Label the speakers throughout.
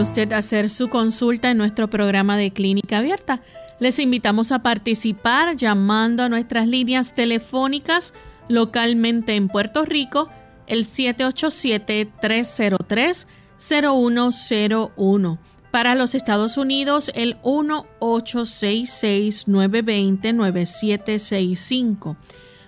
Speaker 1: Usted hacer su consulta en nuestro programa de clínica abierta. Les invitamos a participar llamando a nuestras líneas telefónicas localmente en Puerto Rico, el 787-303-0101. Para los Estados Unidos, el 1866-920-9765.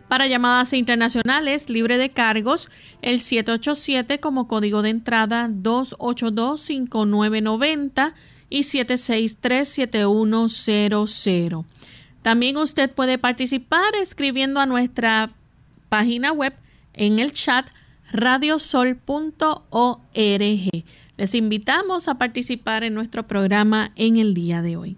Speaker 1: Para llamadas internacionales libre de cargos, el 787 como código de entrada 282-5990 y 763-7100. También usted puede participar escribiendo a nuestra página web en el chat radiosol.org. Les invitamos a participar en nuestro programa en el día de hoy.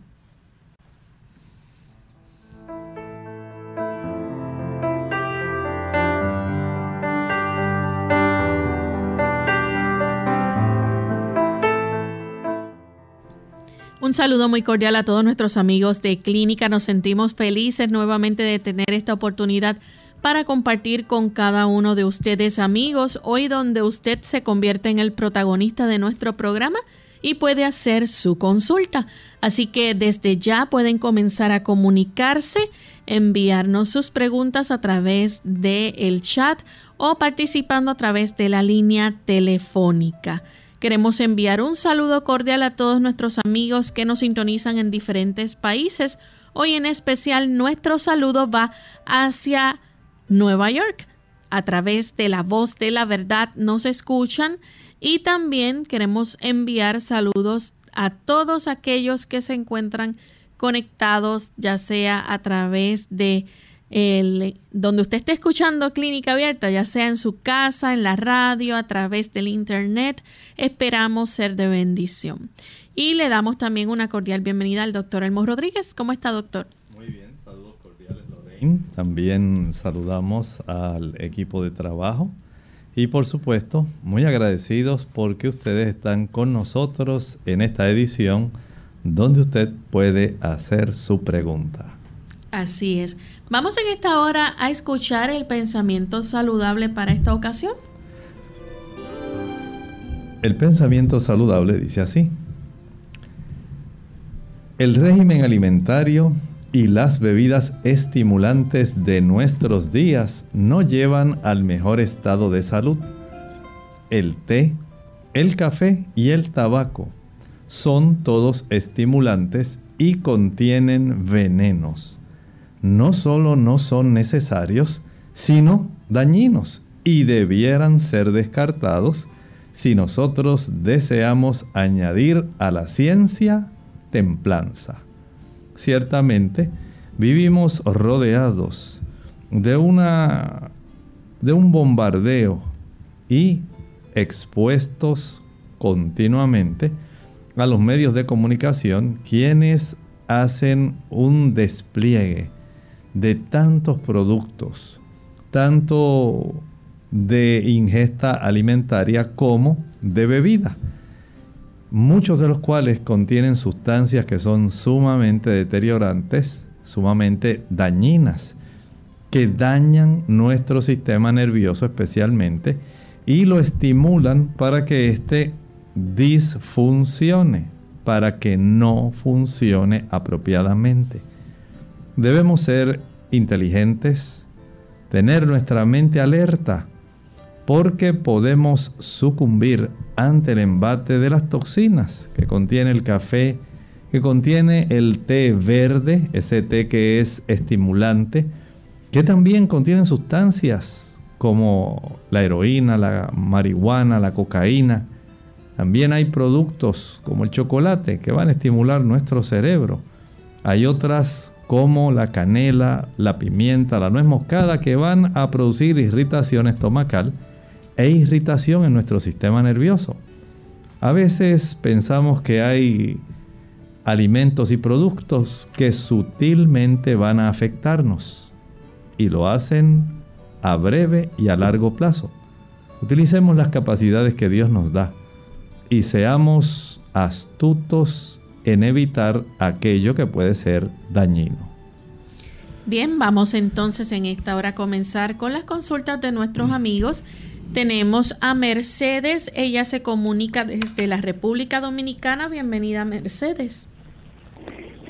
Speaker 1: Un saludo muy cordial a todos nuestros amigos de Clínica. Nos sentimos felices nuevamente de tener esta oportunidad para compartir con cada uno de ustedes amigos, hoy donde usted se convierte en el protagonista de nuestro programa y puede hacer su consulta. Así que desde ya pueden comenzar a comunicarse, enviarnos sus preguntas a través del el chat o participando a través de la línea telefónica. Queremos enviar un saludo cordial a todos nuestros amigos que nos sintonizan en diferentes países. Hoy en especial nuestro saludo va hacia Nueva York. A través de la voz de la verdad nos escuchan y también queremos enviar saludos a todos aquellos que se encuentran conectados ya sea a través de el, donde usted esté escuchando Clínica Abierta, ya sea en su casa, en la radio, a través del Internet, esperamos ser de bendición. Y le damos también una cordial bienvenida al doctor Elmo Rodríguez. ¿Cómo está, doctor?
Speaker 2: Muy bien, saludos cordiales, Lorraine. También saludamos al equipo de trabajo. Y por supuesto, muy agradecidos porque ustedes están con nosotros en esta edición donde usted puede hacer su pregunta.
Speaker 1: Así es. Vamos en esta hora a escuchar el pensamiento saludable para esta ocasión.
Speaker 2: El pensamiento saludable dice así. El régimen alimentario y las bebidas estimulantes de nuestros días no llevan al mejor estado de salud. El té, el café y el tabaco son todos estimulantes y contienen venenos no solo no son necesarios, sino dañinos y debieran ser descartados si nosotros deseamos añadir a la ciencia templanza. Ciertamente, vivimos rodeados de una de un bombardeo y expuestos continuamente a los medios de comunicación quienes hacen un despliegue de tantos productos, tanto de ingesta alimentaria como de bebida, muchos de los cuales contienen sustancias que son sumamente deteriorantes, sumamente dañinas, que dañan nuestro sistema nervioso especialmente y lo estimulan para que éste disfuncione, para que no funcione apropiadamente. Debemos ser inteligentes, tener nuestra mente alerta, porque podemos sucumbir ante el embate de las toxinas que contiene el café, que contiene el té verde, ese té que es estimulante, que también contienen sustancias como la heroína, la marihuana, la cocaína. También hay productos como el chocolate que van a estimular nuestro cerebro. Hay otras como la canela, la pimienta, la nuez moscada que van a producir irritación estomacal e irritación en nuestro sistema nervioso. A veces pensamos que hay alimentos y productos que sutilmente van a afectarnos y lo hacen a breve y a largo plazo. Utilicemos las capacidades que Dios nos da y seamos astutos en evitar aquello que puede ser dañino.
Speaker 1: Bien, vamos entonces en esta hora a comenzar con las consultas de nuestros amigos tenemos a Mercedes, ella se comunica desde la República Dominicana. Bienvenida, Mercedes.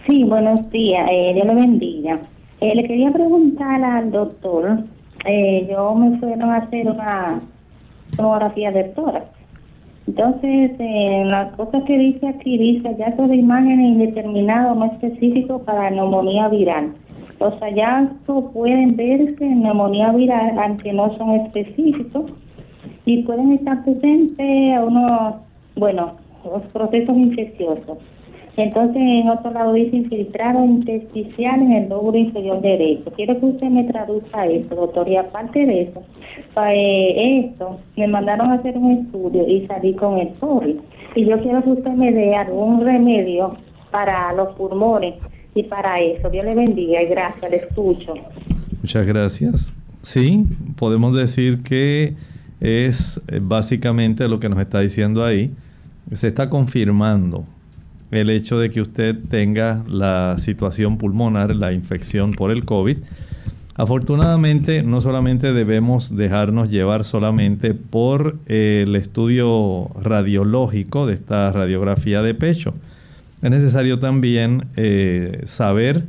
Speaker 3: Sí, buenos días, eh, Dios le bendiga. Eh, le quería preguntar al doctor, eh, yo me fueron a hacer una tomografía de tórax. Entonces, eh, las cosas que dice aquí, dice ya de imágenes indeterminadas no específicos para neumonía viral. Los hallazgos pueden verse en neumonía viral, aunque no son específicos y pueden estar presentes a unos, bueno, los procesos infecciosos. Entonces, en otro lado dice infiltrado intersticial en el lóbulo inferior derecho. Quiero que usted me traduzca eso, doctor. Y aparte de eso, para eh, esto, me mandaron a hacer un estudio y salí con el COVID. Y yo quiero que usted me dé algún remedio para los pulmones y para eso. Dios le bendiga y gracias, le escucho.
Speaker 2: Muchas gracias. Sí, podemos decir que es eh, básicamente lo que nos está diciendo ahí. Se está confirmando el hecho de que usted tenga la situación pulmonar, la infección por el COVID. Afortunadamente, no solamente debemos dejarnos llevar solamente por eh, el estudio radiológico de esta radiografía de pecho. Es necesario también eh, saber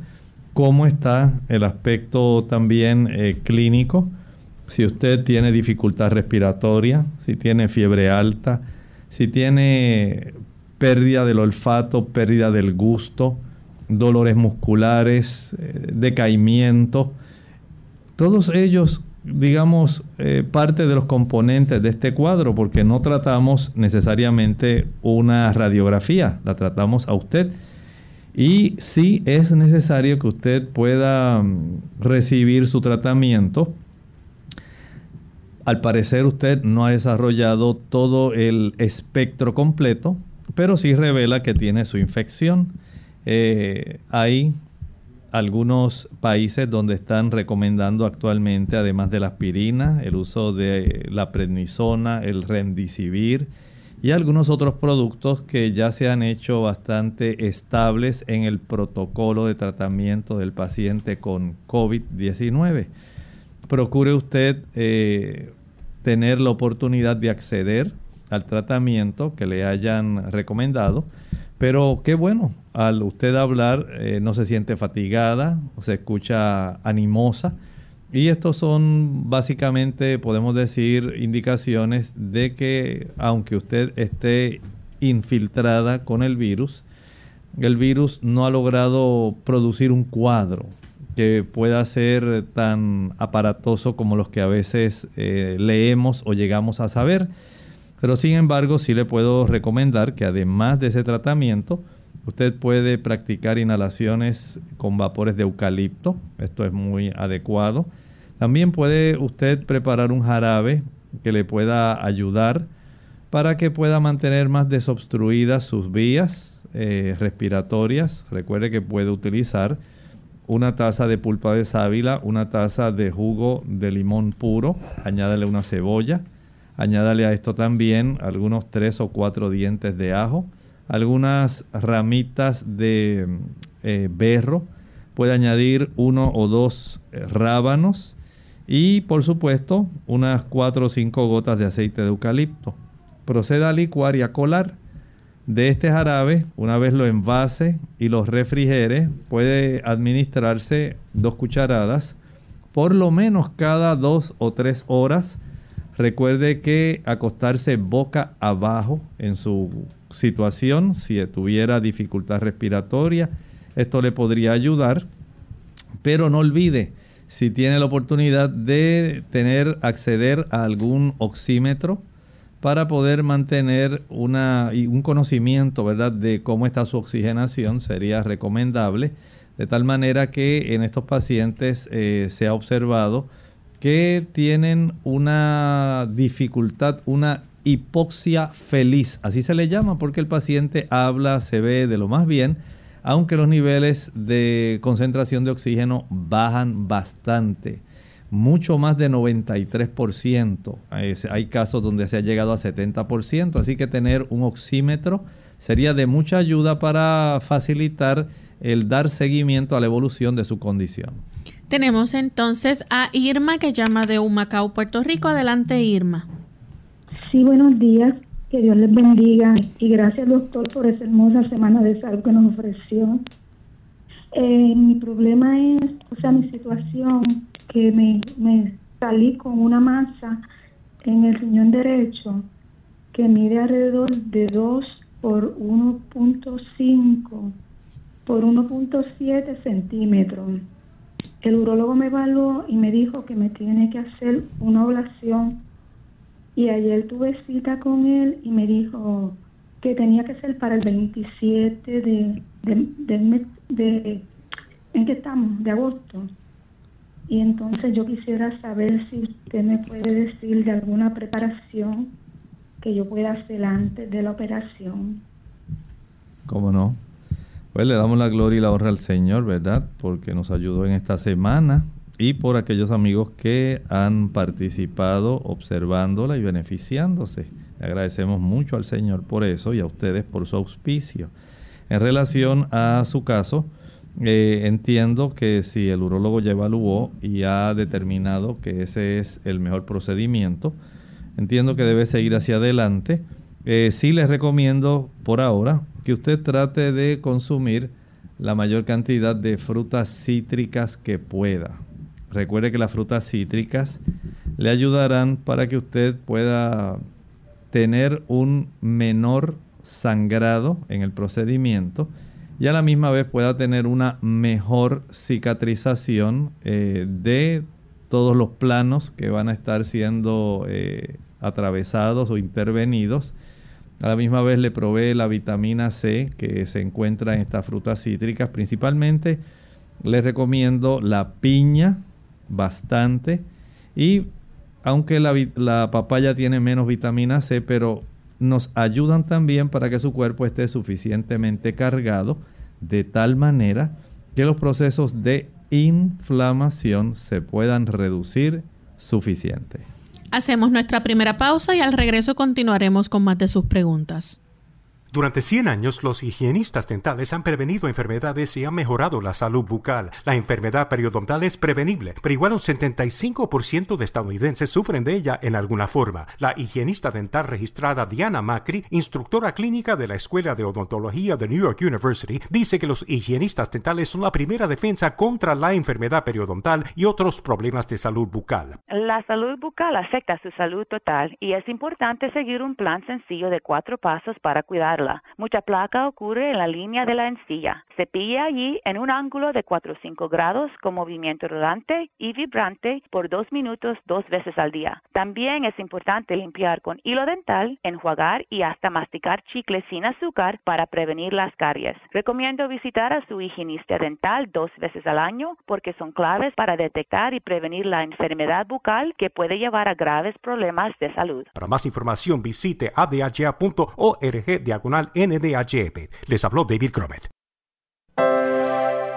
Speaker 2: cómo está el aspecto también clínico si usted tiene dificultad respiratoria, si tiene fiebre alta, si tiene pérdida del olfato, pérdida del gusto, dolores musculares, eh, decaimiento, todos ellos, digamos, eh, parte de los componentes de este cuadro, porque no tratamos necesariamente una radiografía, la tratamos a usted. Y sí es necesario que usted pueda mm, recibir su tratamiento al parecer usted no ha desarrollado todo el espectro completo, pero sí revela que tiene su infección. Eh, hay algunos países donde están recomendando actualmente, además de la aspirina, el uso de la prednisona, el remdesivir y algunos otros productos que ya se han hecho bastante estables en el protocolo de tratamiento del paciente con COVID-19 procure usted eh, tener la oportunidad de acceder al tratamiento que le hayan recomendado. Pero qué bueno, al usted hablar eh, no se siente fatigada, se escucha animosa. Y estos son básicamente, podemos decir, indicaciones de que aunque usted esté infiltrada con el virus, el virus no ha logrado producir un cuadro que pueda ser tan aparatoso como los que a veces eh, leemos o llegamos a saber. Pero sin embargo, sí le puedo recomendar que además de ese tratamiento, usted puede practicar inhalaciones con vapores de eucalipto. Esto es muy adecuado. También puede usted preparar un jarabe que le pueda ayudar para que pueda mantener más desobstruidas sus vías eh, respiratorias. Recuerde que puede utilizar una taza de pulpa de sábila, una taza de jugo de limón puro, añádale una cebolla, añádale a esto también algunos tres o cuatro dientes de ajo, algunas ramitas de eh, berro, puede añadir uno o dos eh, rábanos y por supuesto unas cuatro o cinco gotas de aceite de eucalipto. Proceda a licuar y a colar de este jarabe, una vez lo envase y lo refrigere, puede administrarse dos cucharadas por lo menos cada dos o tres horas. Recuerde que acostarse boca abajo en su situación, si tuviera dificultad respiratoria, esto le podría ayudar. Pero no olvide, si tiene la oportunidad de tener, acceder a algún oxímetro, para poder mantener una, un conocimiento ¿verdad? de cómo está su oxigenación sería recomendable, de tal manera que en estos pacientes eh, se ha observado que tienen una dificultad, una hipoxia feliz, así se le llama porque el paciente habla, se ve de lo más bien, aunque los niveles de concentración de oxígeno bajan bastante mucho más de 93%. Hay casos donde se ha llegado a 70%, así que tener un oxímetro sería de mucha ayuda para facilitar el dar seguimiento a la evolución de su condición.
Speaker 1: Tenemos entonces a Irma que llama de Humacao, Puerto Rico. Adelante, Irma.
Speaker 4: Sí, buenos días. Que Dios les bendiga y gracias, doctor, por esa hermosa semana de salud que nos ofreció. Eh, mi problema es, o sea, mi situación que me, salí con una masa en el riñón derecho que mide alrededor de 2 por 1.5 por 1.7 centímetros. El urólogo me evaluó y me dijo que me tiene que hacer una oblación. Y ayer tuve cita con él y me dijo que tenía que ser para el 27 de, de, ¿en qué estamos? De agosto. Y entonces yo quisiera saber si usted me puede decir de alguna preparación que yo pueda hacer antes de la operación.
Speaker 2: ¿Cómo no? Pues le damos la gloria y la honra al Señor, ¿verdad? Porque nos ayudó en esta semana y por aquellos amigos que han participado observándola y beneficiándose. Le agradecemos mucho al Señor por eso y a ustedes por su auspicio. En relación a su caso, eh, entiendo que si el urólogo ya evaluó y ha determinado que ese es el mejor procedimiento, entiendo que debe seguir hacia adelante. Eh, sí les recomiendo por ahora que usted trate de consumir la mayor cantidad de frutas cítricas que pueda. Recuerde que las frutas cítricas le ayudarán para que usted pueda tener un menor sangrado en el procedimiento y a la misma vez pueda tener una mejor cicatrización eh, de todos los planos que van a estar siendo eh, atravesados o intervenidos. A la misma vez le provee la vitamina C que se encuentra en estas frutas cítricas. Principalmente les recomiendo la piña bastante y aunque la, papaya tiene menos vitamina C, pero nos ayudan también para que su cuerpo esté suficientemente cargado de tal manera que los procesos de inflamación se puedan reducir suficiente.
Speaker 1: Hacemos nuestra primera pausa y al regreso continuaremos con más de sus preguntas.
Speaker 5: Durante 100 años, los higienistas dentales han prevenido enfermedades y han mejorado la salud bucal. La enfermedad periodontal es prevenible, pero igual un 75% de estadounidenses sufren de ella en alguna forma. La higienista dental registrada Diana Macri, instructora clínica de la Escuela de Odontología de New York University, dice que los higienistas dentales son la primera defensa contra la enfermedad periodontal y otros problemas de salud bucal.
Speaker 6: La salud bucal afecta su salud total y es importante seguir un plan sencillo de cuatro pasos para cuidar Mucha placa ocurre en la línea de la encilla. Cepilla allí en un ángulo de 4 o 5 grados con movimiento rodante y vibrante por dos minutos dos veces al día. También es importante limpiar con hilo dental, enjuagar y hasta masticar chicles sin azúcar para prevenir las caries. Recomiendo visitar a su higienista dental dos veces al año porque son claves para detectar y prevenir la enfermedad bucal que puede llevar a graves problemas de salud.
Speaker 5: Para más información visite adha.org diagonal NDHP. Les habló David Cromet.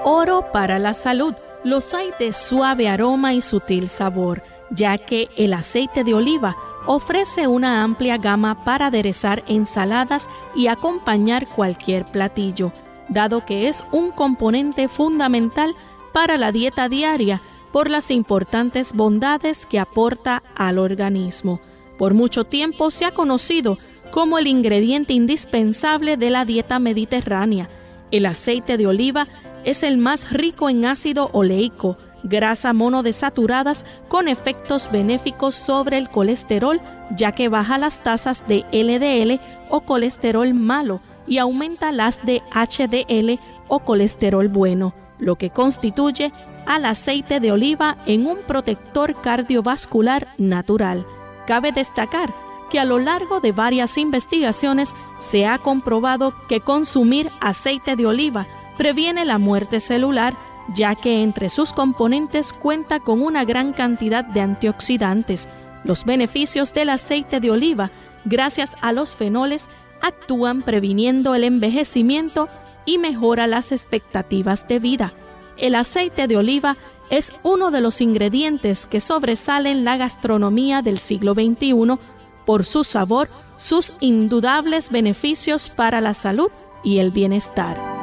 Speaker 1: Oro para la salud. Los hay de suave aroma y sutil sabor, ya que el aceite de oliva ofrece una amplia gama para aderezar ensaladas y acompañar cualquier platillo, dado que es un componente fundamental para la dieta diaria por las importantes bondades que aporta al organismo. Por mucho tiempo se ha conocido como el ingrediente indispensable de la dieta mediterránea. El aceite de oliva es el más rico en ácido oleico, grasa monodesaturadas con efectos benéficos sobre el colesterol, ya que baja las tasas de LDL o colesterol malo y aumenta las de HDL o colesterol bueno, lo que constituye al aceite de oliva en un protector cardiovascular natural. Cabe destacar que a lo largo de varias investigaciones se ha comprobado que consumir aceite de oliva previene la muerte celular, ya que entre sus componentes cuenta con una gran cantidad de antioxidantes. Los beneficios del aceite de oliva, gracias a los fenoles, actúan previniendo el envejecimiento y mejora las expectativas de vida. El aceite de oliva es uno de los ingredientes que sobresalen la gastronomía del siglo XXI por su sabor, sus indudables beneficios para la salud y el bienestar.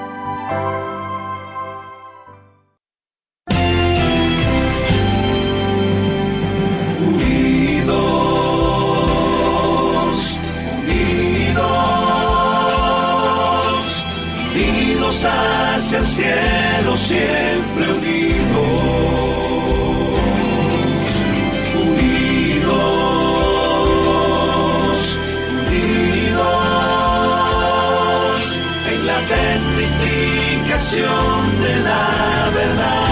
Speaker 7: Unidos, unidos, unidos hacia el cielo, siempre unidos. De la verdad,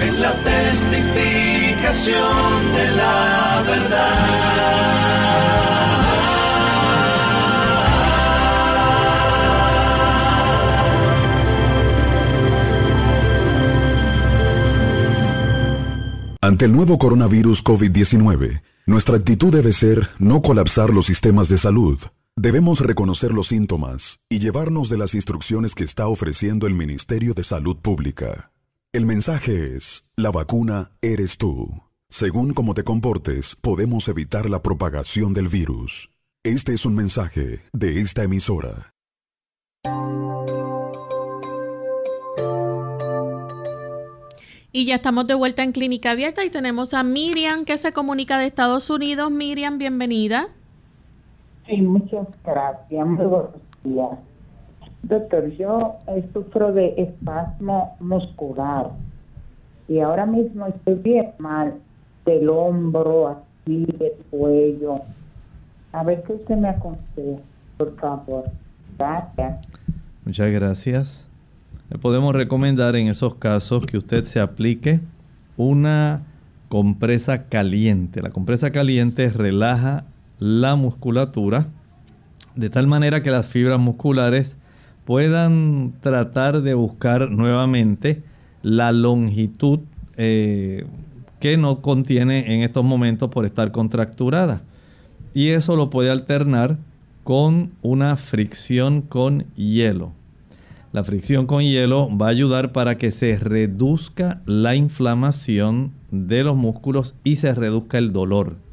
Speaker 7: en la testificación de la
Speaker 8: Ante el nuevo coronavirus COVID-19, nuestra actitud debe ser no colapsar los sistemas de salud. Debemos reconocer los síntomas y llevarnos de las instrucciones que está ofreciendo el Ministerio de Salud Pública. El mensaje es, la vacuna eres tú. Según cómo te comportes, podemos evitar la propagación del virus. Este es un mensaje de esta emisora.
Speaker 1: Y ya estamos de vuelta en Clínica Abierta y tenemos a Miriam que se comunica de Estados Unidos. Miriam, bienvenida.
Speaker 9: Sí, muchas gracias. Muy buenos días. Doctor, yo eh, sufro de espasmo muscular y ahora mismo estoy bien mal del hombro, así, del cuello. A ver qué usted me aconseja, por favor. Gracias.
Speaker 2: Muchas gracias. Le podemos recomendar en esos casos que usted se aplique una compresa caliente. La compresa caliente relaja la musculatura de tal manera que las fibras musculares puedan tratar de buscar nuevamente la longitud eh, que no contiene en estos momentos por estar contracturada. Y eso lo puede alternar con una fricción con hielo. La fricción con hielo va a ayudar para que se reduzca la inflamación de los músculos y se reduzca el dolor.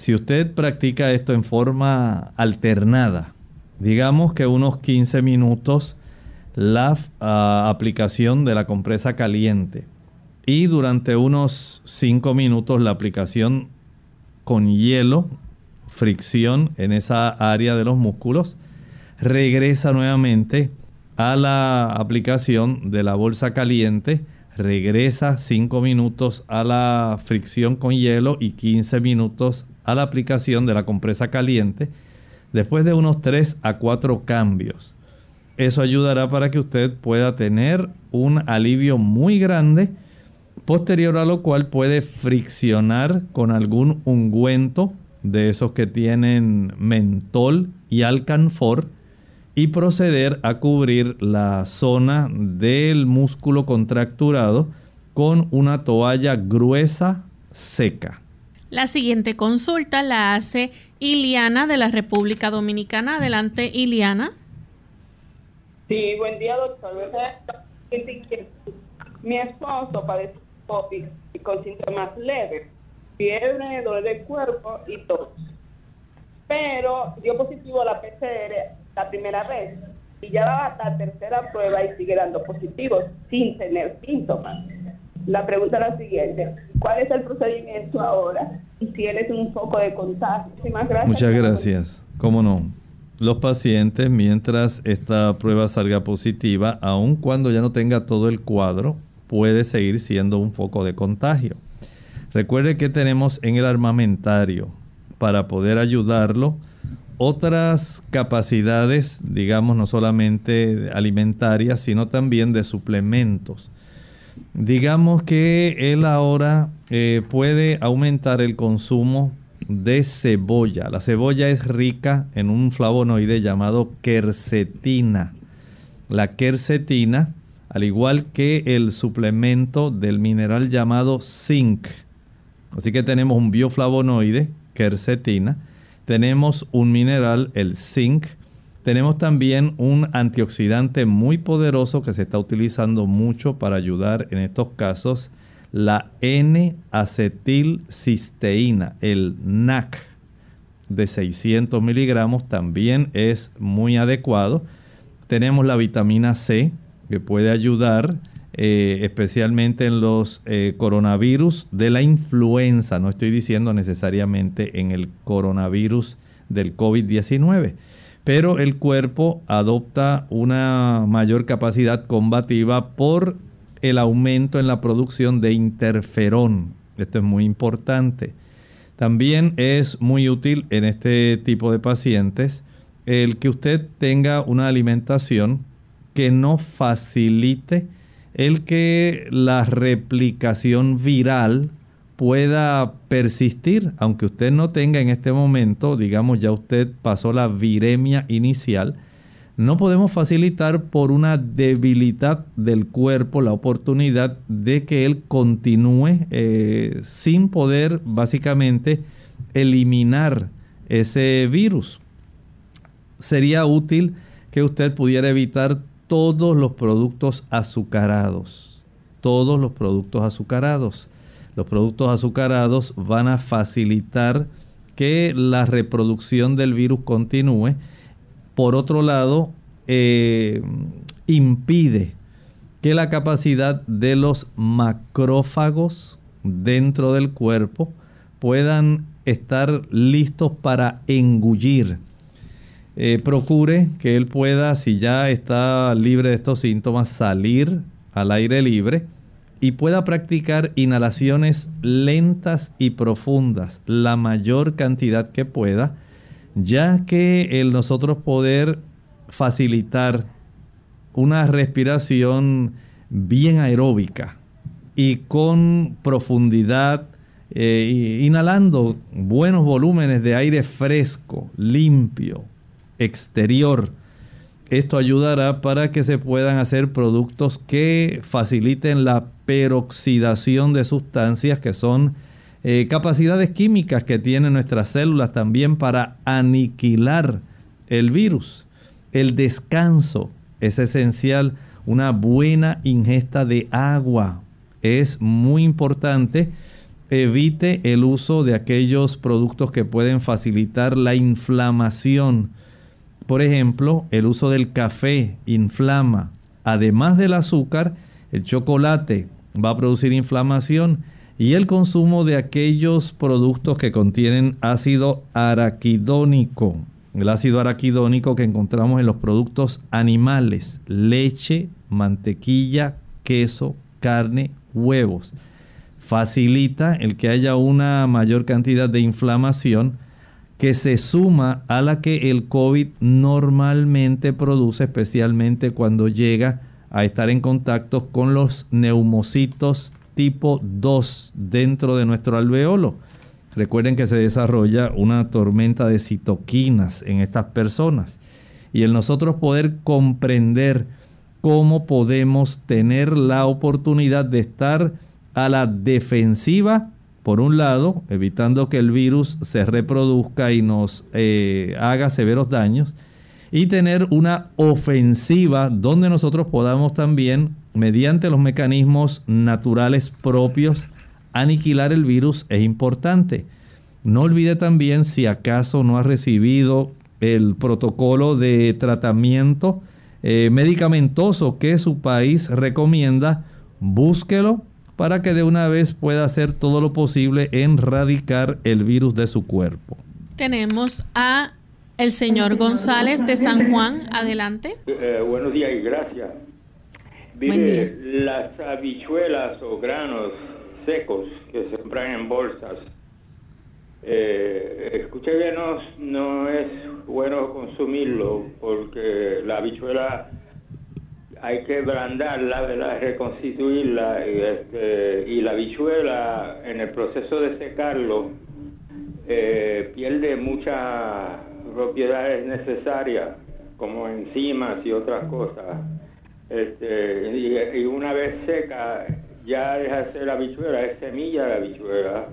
Speaker 2: Si usted practica esto en forma alternada, digamos que unos 15 minutos la uh, aplicación de la compresa caliente y durante unos 5 minutos la aplicación con hielo, fricción en esa área de los músculos, regresa nuevamente a la aplicación de la bolsa caliente, regresa 5 minutos a la fricción con hielo y 15 minutos la aplicación de la compresa caliente después de unos 3 a 4 cambios. Eso ayudará para que usted pueda tener un alivio muy grande, posterior a lo cual puede friccionar con algún ungüento de esos que tienen mentol y alcanfor y proceder a cubrir la zona del músculo contracturado con una toalla gruesa seca.
Speaker 1: La siguiente consulta la hace Iliana de la República Dominicana. Adelante, Iliana.
Speaker 10: Sí, buen día, doctor. Mi esposo padece COVID con síntomas leves, fiebre, dolor de cuerpo y tos. Pero dio positivo a la PCR la primera vez y ya va a la tercera prueba y sigue dando positivo sin tener síntomas. La pregunta es la siguiente, ¿cuál es el procedimiento ahora? Y si él un foco de contagio. Gracias.
Speaker 2: Muchas gracias. ¿Cómo no? Los pacientes, mientras esta prueba salga positiva, aun cuando ya no tenga todo el cuadro, puede seguir siendo un foco de contagio. Recuerde que tenemos en el armamentario para poder ayudarlo otras capacidades, digamos, no solamente alimentarias, sino también de suplementos. Digamos que él ahora eh, puede aumentar el consumo de cebolla. La cebolla es rica en un flavonoide llamado quercetina. La quercetina, al igual que el suplemento del mineral llamado zinc. Así que tenemos un bioflavonoide, quercetina. Tenemos un mineral, el zinc, tenemos también un antioxidante muy poderoso que se está utilizando mucho para ayudar en estos casos, la N-acetilcisteína, el NAC de 600 miligramos también es muy adecuado. Tenemos la vitamina C que puede ayudar eh, especialmente en los eh, coronavirus de la influenza. No estoy diciendo necesariamente en el coronavirus del COVID-19 pero el cuerpo adopta una mayor capacidad combativa por el aumento en la producción de interferón. Esto es muy importante. También es muy útil en este tipo de pacientes el que usted tenga una alimentación que no facilite el que la replicación viral pueda persistir, aunque usted no tenga en este momento, digamos ya usted pasó la viremia inicial, no podemos facilitar por una debilidad del cuerpo la oportunidad de que él continúe eh, sin poder básicamente eliminar ese virus. Sería útil que usted pudiera evitar todos los productos azucarados, todos los productos azucarados los productos azucarados van a facilitar que la reproducción del virus continúe. Por otro lado, eh, impide que la capacidad de los macrófagos dentro del cuerpo puedan estar listos para engullir. Eh, procure que él pueda, si ya está libre de estos síntomas, salir al aire libre y pueda practicar inhalaciones lentas y profundas, la mayor cantidad que pueda, ya que el nosotros poder facilitar una respiración bien aeróbica y con profundidad, eh, inhalando buenos volúmenes de aire fresco, limpio, exterior, esto ayudará para que se puedan hacer productos que faciliten la peroxidación de sustancias que son eh, capacidades químicas que tienen nuestras células también para aniquilar el virus. El descanso es esencial. Una buena ingesta de agua es muy importante. Evite el uso de aquellos productos que pueden facilitar la inflamación por ejemplo, el uso del café inflama. Además del azúcar, el chocolate va a producir inflamación y el consumo de aquellos productos que contienen ácido araquidónico. El ácido araquidónico que encontramos en los productos animales, leche, mantequilla, queso, carne, huevos. facilita el que haya una mayor cantidad de inflamación que se suma a la que el COVID normalmente produce, especialmente cuando llega a estar en contacto con los neumocitos tipo 2 dentro de nuestro alveolo. Recuerden que se desarrolla una tormenta de citoquinas en estas personas. Y el nosotros poder comprender cómo podemos tener la oportunidad de estar a la defensiva, por un lado, evitando que el virus se reproduzca y nos eh, haga severos daños, y tener una ofensiva donde nosotros podamos también, mediante los mecanismos naturales propios, aniquilar el virus es importante. No olvide también si acaso no ha recibido el protocolo de tratamiento eh, medicamentoso que su país recomienda, búsquelo para que de una vez pueda hacer todo lo posible en erradicar el virus de su cuerpo.
Speaker 1: Tenemos a el señor González de San Juan. Adelante.
Speaker 11: Eh, buenos días y gracias. Mire, las habichuelas o granos secos que se compran en bolsas, eh, escuché bien, no, no es bueno consumirlo porque la habichuela hay que blandarla, reconstituirla y, este, la habichuela en el proceso de secarlo eh, pierde muchas propiedades necesarias como enzimas y otras cosas. Este, y, una vez seca ya deja de ser la habichuela, es semilla de habichuela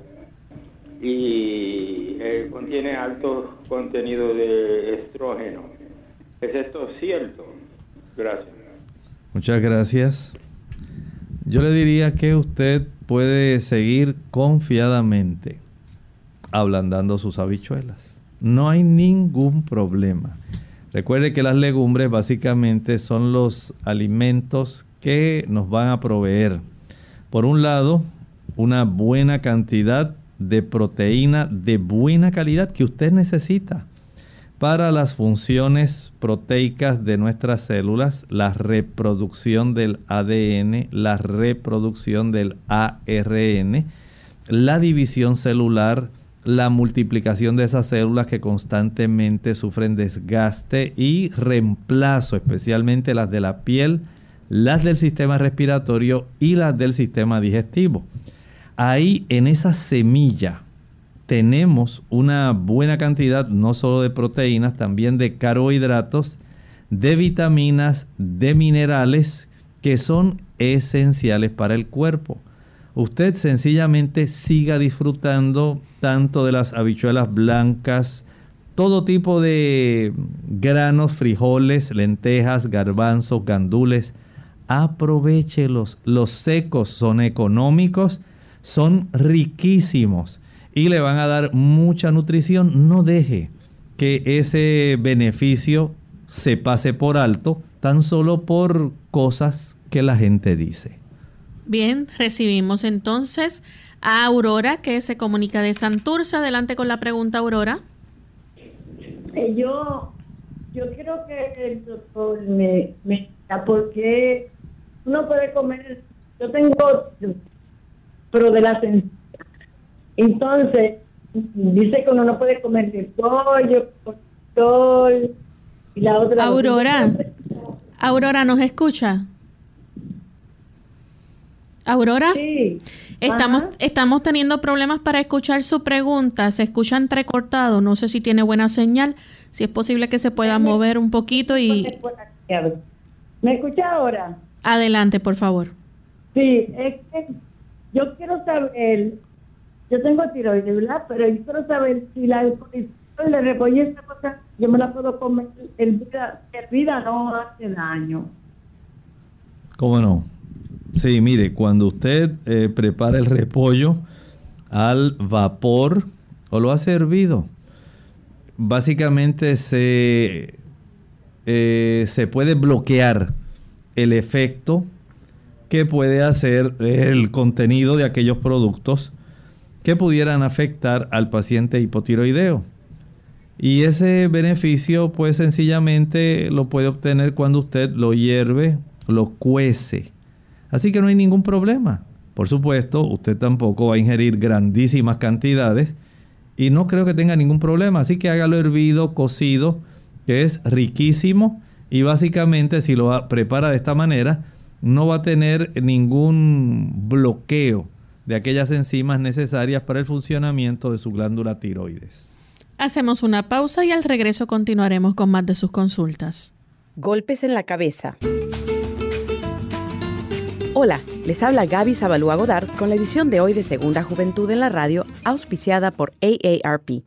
Speaker 11: y eh, contiene alto contenido de estrógeno. ¿Es esto cierto? Gracias.
Speaker 2: Muchas gracias. Yo le diría que usted puede seguir confiadamente ablandando sus habichuelas. No hay ningún problema. Recuerde que las legumbres básicamente son los alimentos que nos van a proveer, por un lado, una buena cantidad de proteína de buena calidad que usted necesita para las funciones proteicas de nuestras células, la reproducción del ADN, la reproducción del ARN, la división celular, la multiplicación de esas células que constantemente sufren desgaste y reemplazo, especialmente las de la piel, las del sistema respiratorio y las del sistema digestivo. Ahí en esa semilla tenemos una buena cantidad no solo de proteínas, también de carbohidratos, de vitaminas, de minerales que son esenciales para el cuerpo. Usted sencillamente siga disfrutando tanto de las habichuelas blancas, todo tipo de granos, frijoles, lentejas, garbanzos, gandules. Aprovechelos. Los secos son económicos, son riquísimos y le van a dar mucha nutrición. No deje que ese beneficio se pase por alto tan solo por cosas que la gente dice.
Speaker 1: Bien, recibimos entonces a Aurora que se comunica de Santurce. Adelante con la pregunta, Aurora.
Speaker 12: Eh, yo, yo quiero que el doctor me, me diga por qué uno puede comer. Yo tengo, pero de la entonces, dice que uno no puede comer de pollo, sol, y la otra...
Speaker 1: Aurora, Aurora, ¿nos escucha? Aurora, sí. estamos, estamos teniendo problemas para escuchar su pregunta, se escucha entrecortado, no sé si tiene buena señal, si es posible que se pueda mover un poquito y...
Speaker 12: ¿Me escucha ahora?
Speaker 1: Adelante, por favor.
Speaker 12: Sí, es que yo quiero saber yo tengo tiroides, ¿verdad? Pero yo quiero saber si la de repollo esta cosa, yo me la puedo comer el vida, no hace daño.
Speaker 2: ¿Cómo no? Sí, mire, cuando usted eh, prepara el repollo al vapor o lo ha servido, básicamente se, eh, se puede bloquear el efecto que puede hacer el contenido de aquellos productos que pudieran afectar al paciente hipotiroideo. Y ese beneficio pues sencillamente lo puede obtener cuando usted lo hierve, lo cuece. Así que no hay ningún problema. Por supuesto, usted tampoco va a ingerir grandísimas cantidades y no creo que tenga ningún problema. Así que hágalo hervido, cocido, que es riquísimo y básicamente si lo prepara de esta manera, no va a tener ningún bloqueo de aquellas enzimas necesarias para el funcionamiento de su glándula tiroides.
Speaker 1: Hacemos una pausa y al regreso continuaremos con más de sus consultas.
Speaker 13: Golpes en la cabeza. Hola, les habla Gaby Zabalúa Godard con la edición de hoy de Segunda Juventud en la Radio, auspiciada por AARP.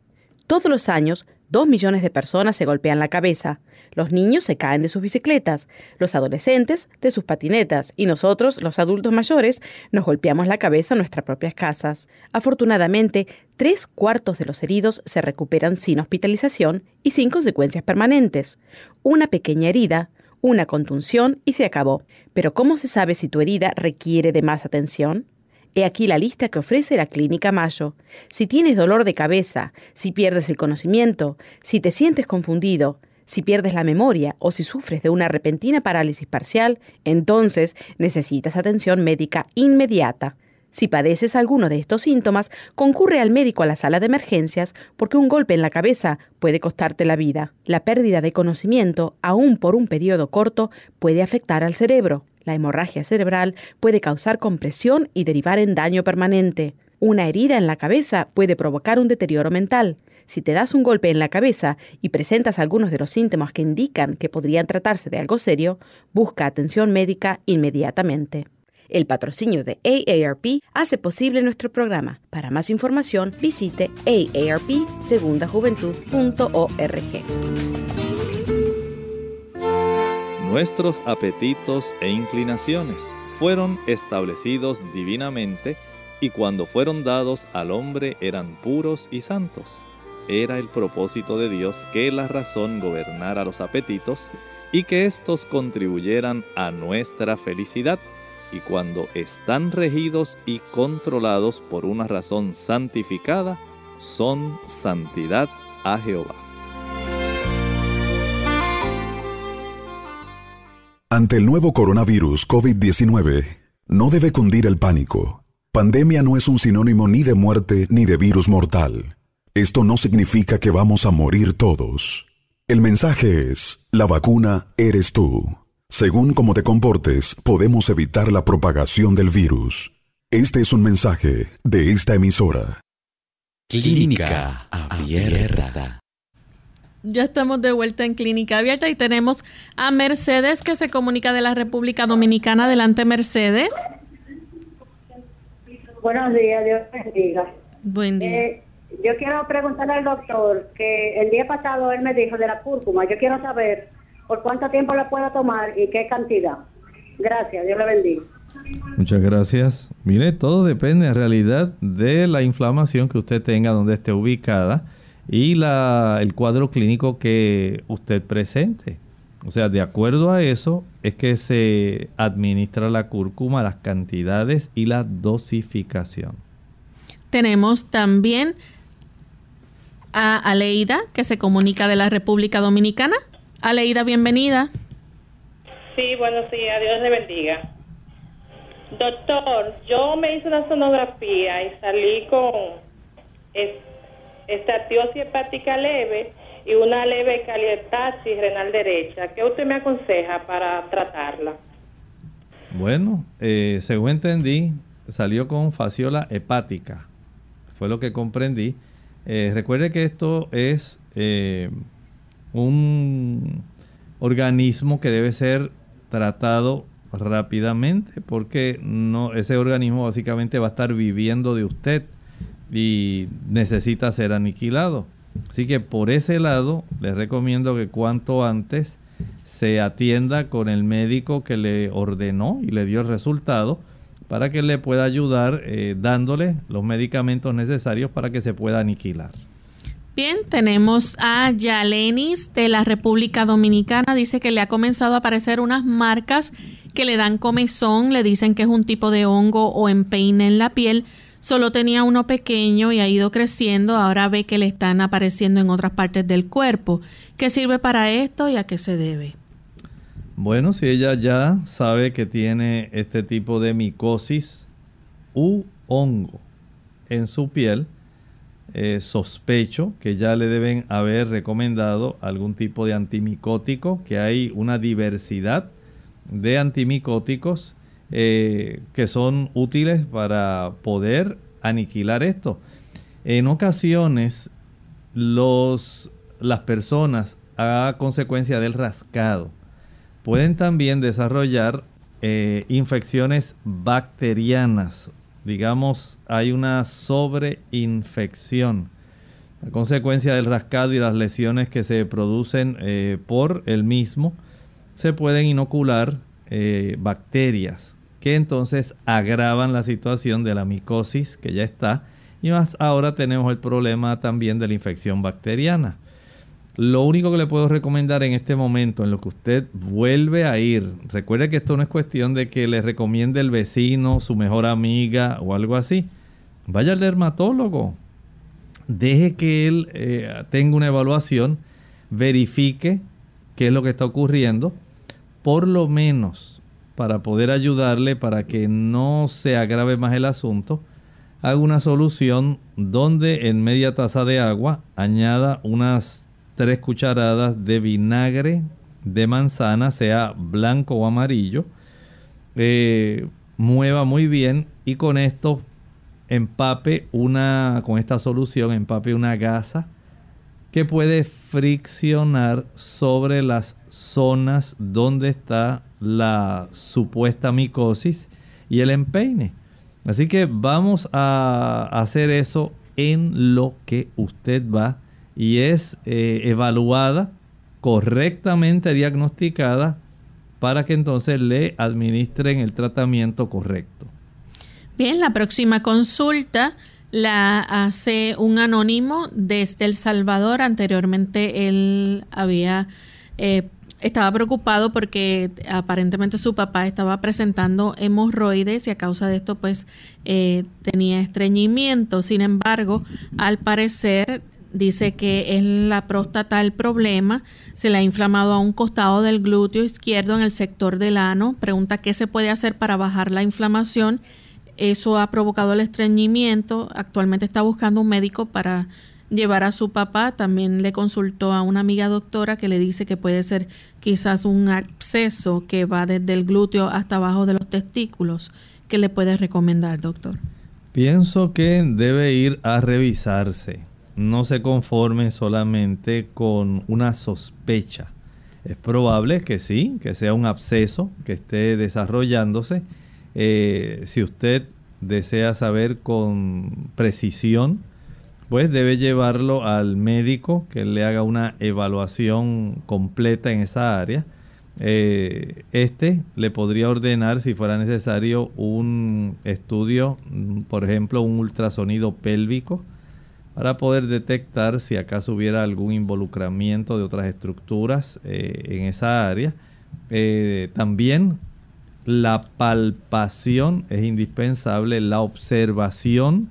Speaker 13: Todos los años, Dos millones de personas se golpean la cabeza. Los niños se caen de sus bicicletas, los adolescentes de sus patinetas y nosotros, los adultos mayores, nos golpeamos la cabeza en nuestras propias casas. Afortunadamente, tres cuartos de los heridos se recuperan sin hospitalización y sin consecuencias permanentes. Una pequeña herida, una contunción y se acabó. Pero ¿cómo se sabe si tu herida requiere de más atención? He aquí la lista que ofrece la Clínica Mayo. Si tienes dolor de cabeza, si pierdes el conocimiento, si te sientes confundido, si pierdes la memoria o si sufres de una repentina parálisis parcial, entonces necesitas atención médica inmediata. Si padeces alguno de estos síntomas, concurre al médico a la sala de emergencias porque un golpe en la cabeza puede costarte la vida. La pérdida de conocimiento, aún por un periodo corto, puede afectar al cerebro. La hemorragia cerebral puede causar compresión y derivar en daño permanente. Una herida en la cabeza puede provocar un deterioro mental. Si te das un golpe en la cabeza y presentas algunos de los síntomas que indican que podrían tratarse de algo serio, busca atención médica inmediatamente. El patrocinio de AARP hace posible nuestro programa. Para más información, visite aarpsegundajuventud.org.
Speaker 2: Nuestros apetitos e inclinaciones fueron establecidos divinamente y cuando fueron dados al hombre eran puros y santos. Era el propósito de Dios que la razón gobernara los apetitos y que éstos contribuyeran a nuestra felicidad. Y cuando están regidos y controlados por una razón santificada, son santidad a Jehová.
Speaker 8: Ante el nuevo coronavirus COVID-19, no debe cundir el pánico. Pandemia no es un sinónimo ni de muerte ni de virus mortal. Esto no significa que vamos a morir todos. El mensaje es, la vacuna eres tú. Según cómo te comportes, podemos evitar la propagación del virus. Este es un mensaje de esta emisora.
Speaker 14: Clínica Abierta.
Speaker 1: Ya estamos de vuelta en Clínica Abierta y tenemos a Mercedes que se comunica de la República Dominicana. Adelante, Mercedes.
Speaker 15: Buenos días, Dios bendiga.
Speaker 1: Buen día.
Speaker 15: Eh, yo quiero preguntarle al doctor que el día pasado él me dijo de la cúrcuma. Yo quiero saber por cuánto tiempo la puedo tomar y qué cantidad. Gracias, Dios le bendiga.
Speaker 2: Muchas gracias. Mire, todo depende en realidad de la inflamación que usted tenga donde esté ubicada y la, el cuadro clínico que usted presente. O sea, de acuerdo a eso es que se administra la cúrcuma, las cantidades y la dosificación.
Speaker 1: Tenemos también a Aleida, que se comunica de la República Dominicana. Aleida, bienvenida.
Speaker 16: Sí, buenos días, Dios le bendiga. Doctor, yo me hice una sonografía y salí con estatiosis hepática leve y una leve calientasis renal derecha. ¿Qué usted me aconseja para tratarla?
Speaker 2: Bueno, eh, según entendí, salió con fasciola hepática. Fue lo que comprendí. Eh, recuerde que esto es eh, un organismo que debe ser tratado rápidamente porque no ese organismo básicamente va a estar viviendo de usted y necesita ser aniquilado. Así que por ese lado les recomiendo que cuanto antes se atienda con el médico que le ordenó y le dio el resultado para que le pueda ayudar eh, dándole los medicamentos necesarios para que se pueda aniquilar.
Speaker 1: Bien, tenemos a Yalenis de la República Dominicana. Dice que le ha comenzado a aparecer unas marcas que le dan comezón, le dicen que es un tipo de hongo o empeine en la piel. Solo tenía uno pequeño y ha ido creciendo, ahora ve que le están apareciendo en otras partes del cuerpo. ¿Qué sirve para esto y a qué se debe?
Speaker 2: Bueno, si ella ya sabe que tiene este tipo de micosis u hongo en su piel, eh, sospecho que ya le deben haber recomendado algún tipo de antimicótico, que hay una diversidad de antimicóticos eh, que son útiles para poder aniquilar esto. En ocasiones, los, las personas a consecuencia del rascado pueden también desarrollar eh, infecciones bacterianas. Digamos, hay una sobreinfección. A consecuencia del rascado y las lesiones que se producen eh, por el mismo, se pueden inocular bacterias que entonces agravan la situación de la micosis que ya está y más ahora tenemos el problema también de la infección bacteriana. Lo único que le puedo recomendar en este momento, en lo que usted vuelve a ir, recuerde que esto no es cuestión de que le recomiende el vecino, su mejor amiga o algo así. Vaya al dermatólogo. Deje que él eh, tenga una evaluación, verifique qué es lo que está ocurriendo. Por lo menos para poder ayudarle para que no se agrave más el asunto, hago una solución donde en media taza de agua añada unas 3 cucharadas de vinagre de manzana, sea blanco o amarillo. Eh, mueva muy bien y con esto empape una, con esta solución empape una gasa que puede friccionar sobre las zonas donde está la supuesta micosis y el empeine. Así que vamos a hacer eso en lo que usted va y es eh, evaluada, correctamente diagnosticada, para que entonces le administren el tratamiento correcto.
Speaker 1: Bien, la próxima consulta la hace un anónimo desde El Salvador. Anteriormente él había eh, estaba preocupado porque aparentemente su papá estaba presentando hemorroides y a causa de esto pues eh, tenía estreñimiento. Sin embargo, al parecer dice que es la próstata el problema, se le ha inflamado a un costado del glúteo izquierdo en el sector del ano. Pregunta qué se puede hacer para bajar la inflamación. Eso ha provocado el estreñimiento. Actualmente está buscando un médico para llevar a su papá. También le consultó a una amiga doctora que le dice que puede ser quizás un absceso que va desde el glúteo hasta abajo de los testículos. ¿Qué le puede recomendar, doctor?
Speaker 2: Pienso que debe ir a revisarse. No se conforme solamente con una sospecha. Es probable que sí, que sea un absceso que esté desarrollándose. Eh, si usted desea saber con precisión pues debe llevarlo al médico que le haga una evaluación completa en esa área. Eh, este le podría ordenar, si fuera necesario, un estudio, por ejemplo, un ultrasonido pélvico, para poder detectar si acaso hubiera algún involucramiento de otras estructuras eh, en esa área. Eh, también la palpación es indispensable, la observación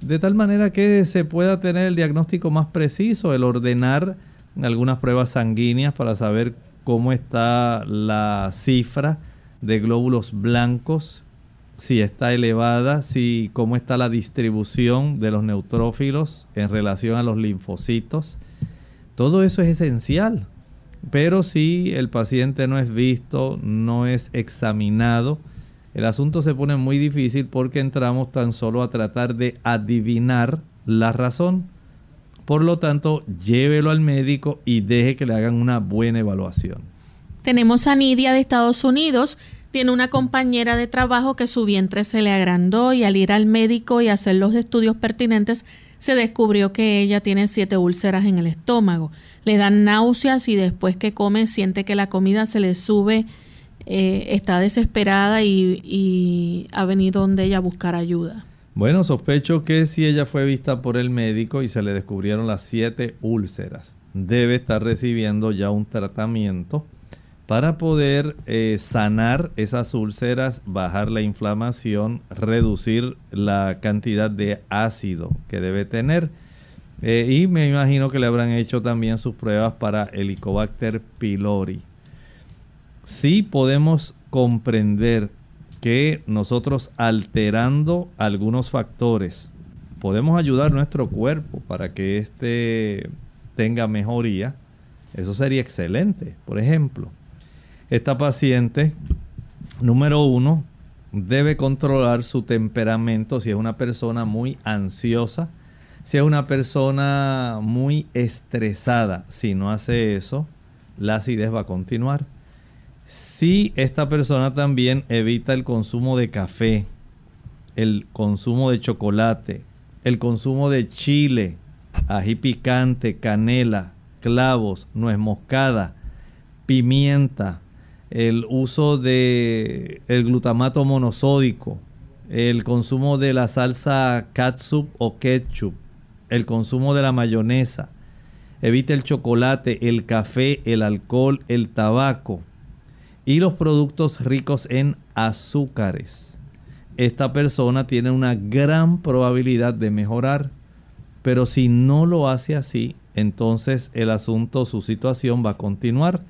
Speaker 2: de tal manera que se pueda tener el diagnóstico más preciso, el ordenar algunas pruebas sanguíneas para saber cómo está la cifra de glóbulos blancos, si está elevada, si cómo está la distribución de los neutrófilos en relación a los linfocitos. Todo eso es esencial. Pero si el paciente no es visto, no es examinado, el asunto se pone muy difícil porque entramos tan solo a tratar de adivinar la razón. Por lo tanto, llévelo al médico y deje que le hagan una buena evaluación.
Speaker 1: Tenemos a Nidia de Estados Unidos. Tiene una compañera de trabajo que su vientre se le agrandó y al ir al médico y hacer los estudios pertinentes se descubrió que ella tiene siete úlceras en el estómago. Le dan náuseas y después que come siente que la comida se le sube eh, está desesperada y, ha venido donde ella a buscar ayuda.
Speaker 2: Bueno, sospecho que si ella fue vista por el médico y se le descubrieron las siete úlceras, debe estar recibiendo ya un tratamiento para poder eh, sanar esas úlceras, bajar la inflamación, reducir la cantidad de ácido que debe tener. Eh, y me imagino que le habrán hecho también sus pruebas para Helicobacter pylori sí podemos comprender que nosotros alterando algunos factores podemos ayudar nuestro cuerpo para que éste tenga mejoría, eso sería excelente. Por ejemplo, esta paciente, número uno, debe controlar su temperamento si es una persona muy ansiosa, si es una persona muy estresada. Si no hace eso, la acidez va a continuar. Si esta persona también evita el consumo de café, el consumo de chocolate, el consumo de chile, ají picante, canela, clavos, nuez moscada, pimienta, el uso de el glutamato monosódico, el consumo de la salsa catsup o ketchup, el consumo de la mayonesa, evite el chocolate, el café, el alcohol, el tabaco y los productos ricos en azúcares. Esta persona tiene una gran probabilidad de mejorar, pero si no lo hace así, entonces el asunto, su situación va a continuar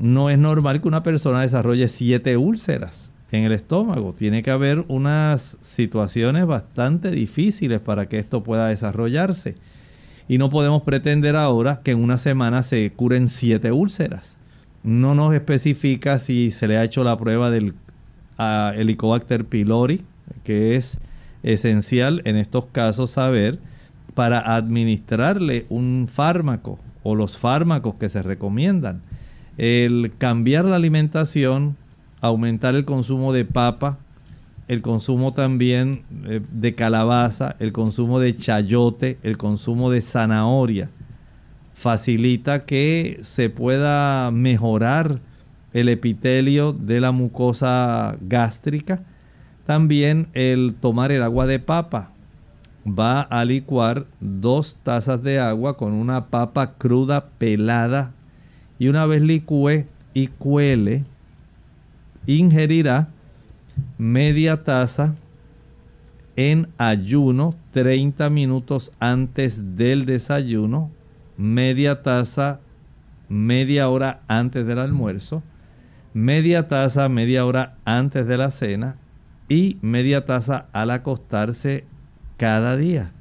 Speaker 2: no es normal que una persona desarrolle siete úlceras en el estómago. Tiene que haber unas situaciones bastante difíciles para que esto pueda desarrollarse. Y no podemos pretender ahora que en una semana se curen siete úlceras. No nos especifica si se le ha hecho la prueba del Helicobacter pylori, que es esencial en estos casos saber para administrarle un fármaco o los fármacos que se recomiendan el cambiar la alimentación, aumentar el consumo de papa, el consumo también eh, de calabaza, el consumo de chayote, el consumo de zanahoria, facilita que se pueda mejorar el epitelio de la mucosa gástrica. También el tomar el agua de papa va a licuar dos tazas de agua con una papa cruda pelada y una vez licúe y cuele, ingerirá media taza en ayuno 30 minutos antes del desayuno, media taza media hora antes del almuerzo, media taza media hora antes de la cena y media taza al acostarse cada día.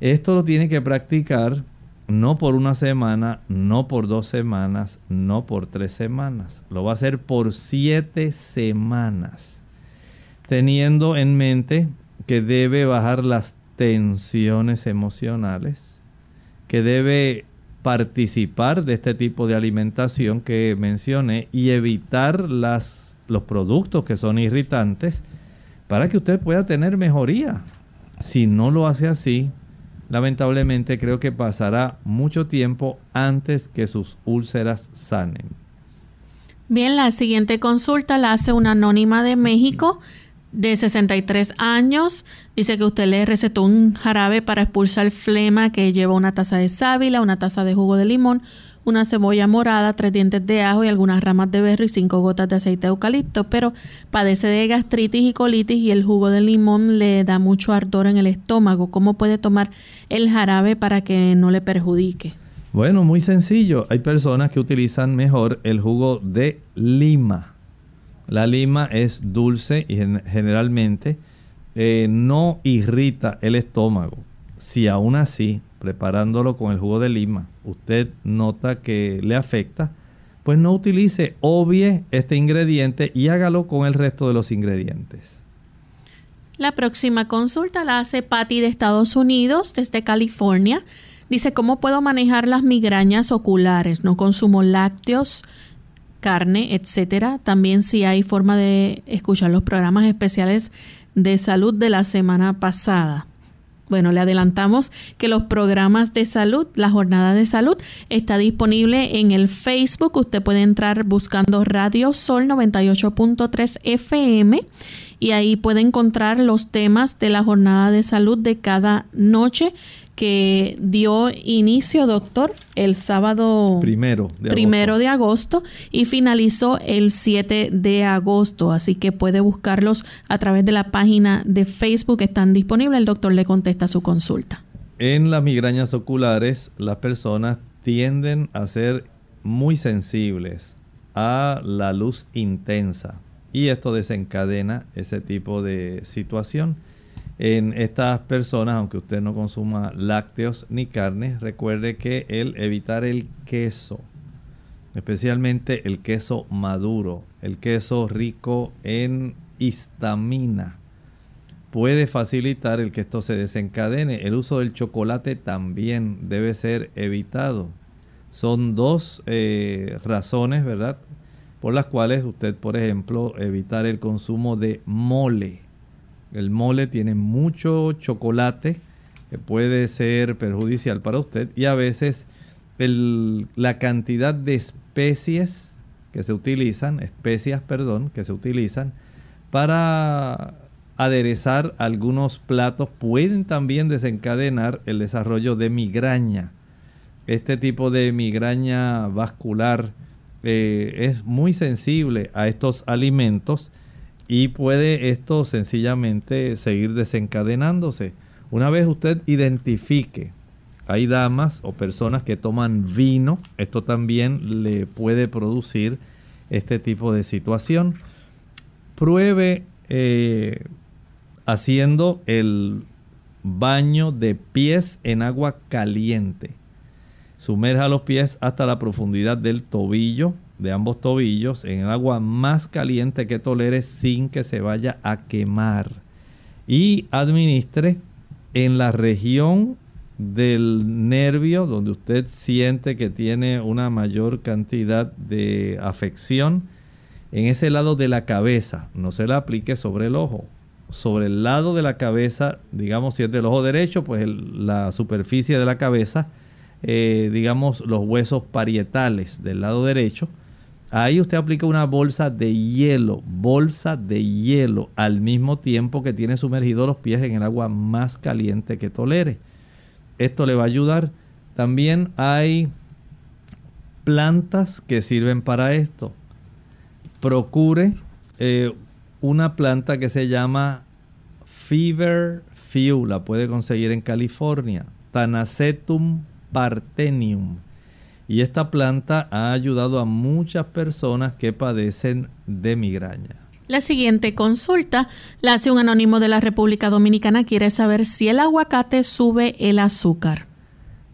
Speaker 2: Esto lo tiene que practicar no por una semana, no por dos semanas, no por tres semanas. Lo va a hacer por siete semanas. Teniendo en mente que debe bajar las tensiones emocionales, que debe participar de este tipo de alimentación que mencioné y evitar las, los productos que son irritantes para que usted pueda tener mejoría. Si no lo hace así, lamentablemente creo que pasará mucho tiempo antes que sus úlceras sanen.
Speaker 1: Bien, la siguiente consulta la hace una anónima de México de 63 años. Dice que usted le recetó un jarabe para expulsar flema que lleva una taza de sábila, una taza de jugo de limón, una cebolla morada, tres dientes de ajo y algunas ramas de berro y cinco gotas de aceite de eucalipto, pero padece de gastritis y colitis y el jugo de limón le da mucho ardor en el estómago. ¿Cómo puede tomar el jarabe para que no le perjudique?
Speaker 2: Bueno, muy sencillo. Hay personas que utilizan mejor el jugo de lima. La lima es dulce y generalmente eh, no irrita el estómago. Si aún así preparándolo con el jugo de lima, usted nota que le afecta, pues no utilice, obvie este ingrediente y hágalo con el resto de los ingredientes.
Speaker 1: La próxima consulta la hace Patty de Estados Unidos, desde California. Dice, ¿cómo puedo manejar las migrañas oculares? No consumo lácteos, carne, etcétera. También si hay forma de escuchar los programas especiales de salud de la semana pasada. Bueno, le adelantamos que los programas de salud, la jornada de salud, está disponible en el Facebook. Usted puede entrar buscando Radio Sol 98.3 FM y ahí puede encontrar los temas de la jornada de salud de cada noche que dio inicio, doctor, el sábado
Speaker 2: primero
Speaker 1: de, primero agosto. de agosto y finalizó el 7 de agosto. Así que puede buscarlos a través de la página de Facebook. Están disponibles. El doctor le contesta su consulta.
Speaker 2: En las migrañas oculares, las personas tienden a ser muy sensibles a la luz intensa. Y esto desencadena ese tipo de situación. En estas personas, aunque usted no consuma lácteos ni carne, recuerde que el evitar el queso, especialmente el queso maduro, el queso rico en histamina, puede facilitar el que esto se desencadene. El uso del chocolate también debe ser evitado. Son dos eh, razones, ¿verdad? Por las cuales usted, por ejemplo, evitar el consumo de mole. El mole tiene mucho chocolate que puede ser perjudicial para usted y a veces la cantidad de especies que se utilizan, especias, perdón, que se utilizan para aderezar algunos platos pueden también desencadenar el desarrollo de migraña. Este tipo de migraña vascular eh, es muy sensible a estos alimentos y puede esto sencillamente seguir desencadenándose. Una vez usted identifique, hay damas o personas que toman vino, esto también le puede producir este tipo de situación. Pruebe eh, haciendo el baño de pies en agua caliente. Sumerja los pies hasta la profundidad del tobillo, de ambos tobillos, en el agua más caliente que tolere sin que se vaya a quemar. Y administre en la región del nervio donde usted siente que tiene una mayor cantidad de afección, en ese lado de la cabeza, no se la aplique sobre el ojo, sobre el lado de la cabeza, digamos si es del ojo derecho, pues la superficie de la cabeza, eh, digamos los huesos parietales del lado derecho, ahí usted aplica una bolsa de hielo, bolsa de hielo, al mismo tiempo que tiene sumergidos los pies en el agua más caliente que tolere. Esto le va a ayudar. También hay plantas que sirven para esto. Procure eh, una planta que se llama Fever Few, la puede conseguir en California, Tanacetum partenium. Y esta planta ha ayudado a muchas personas que padecen de migraña.
Speaker 1: La siguiente consulta la hace un anónimo de la República Dominicana. Quiere saber si el aguacate sube el azúcar.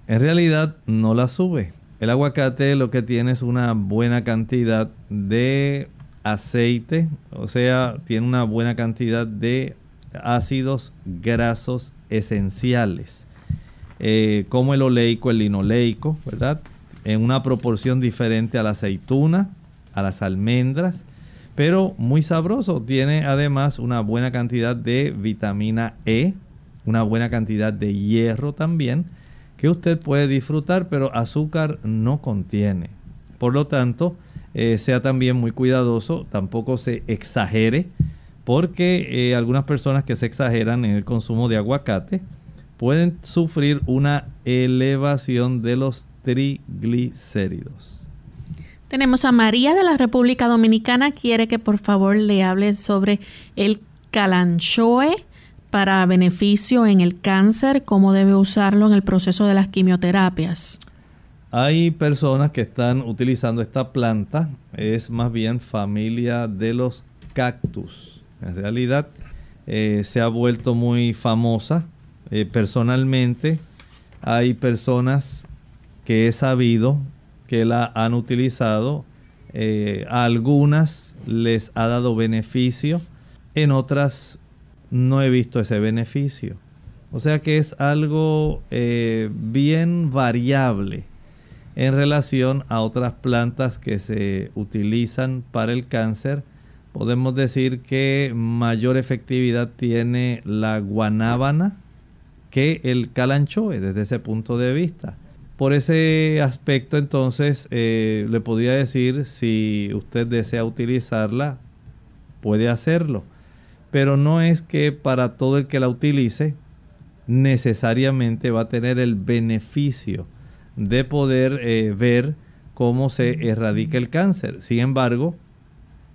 Speaker 2: En realidad no la sube. El aguacate lo que tiene es una buena cantidad de aceite, o sea, tiene una buena cantidad de ácidos grasos esenciales, eh, como el oleico, el linoleico, ¿verdad? En una proporción diferente a la aceituna, a las almendras, pero muy sabroso. Tiene además una buena cantidad de vitamina E, una buena cantidad de hierro también, que usted puede disfrutar, pero azúcar no contiene. Por lo tanto, eh, sea también muy cuidadoso, tampoco se exagere, porque eh, algunas personas que se exageran en el consumo de aguacate pueden sufrir una elevación de los triglicéridos.
Speaker 1: Tenemos a María de la República Dominicana, quiere que por favor le hable sobre el calanchoe para beneficio en el cáncer, cómo debe usarlo en el proceso de las quimioterapias.
Speaker 2: Hay personas que están utilizando esta planta, es más bien familia de los cactus. En realidad eh, se ha vuelto muy famosa. Eh, personalmente hay personas que he sabido que la han utilizado. Eh, a algunas les ha dado beneficio, en otras no he visto ese beneficio. O sea que es algo bien variable en relación a otras plantas que se utilizan para el cáncer. Podemos decir que mayor efectividad tiene la guanábana que el calanchoe desde ese punto de vista. Por ese aspecto entonces eh, le podría decir si usted desea utilizarla, puede hacerlo. Pero no es que para todo el que la utilice necesariamente va a tener el beneficio de poder eh, ver cómo se erradica el cáncer. Sin embargo,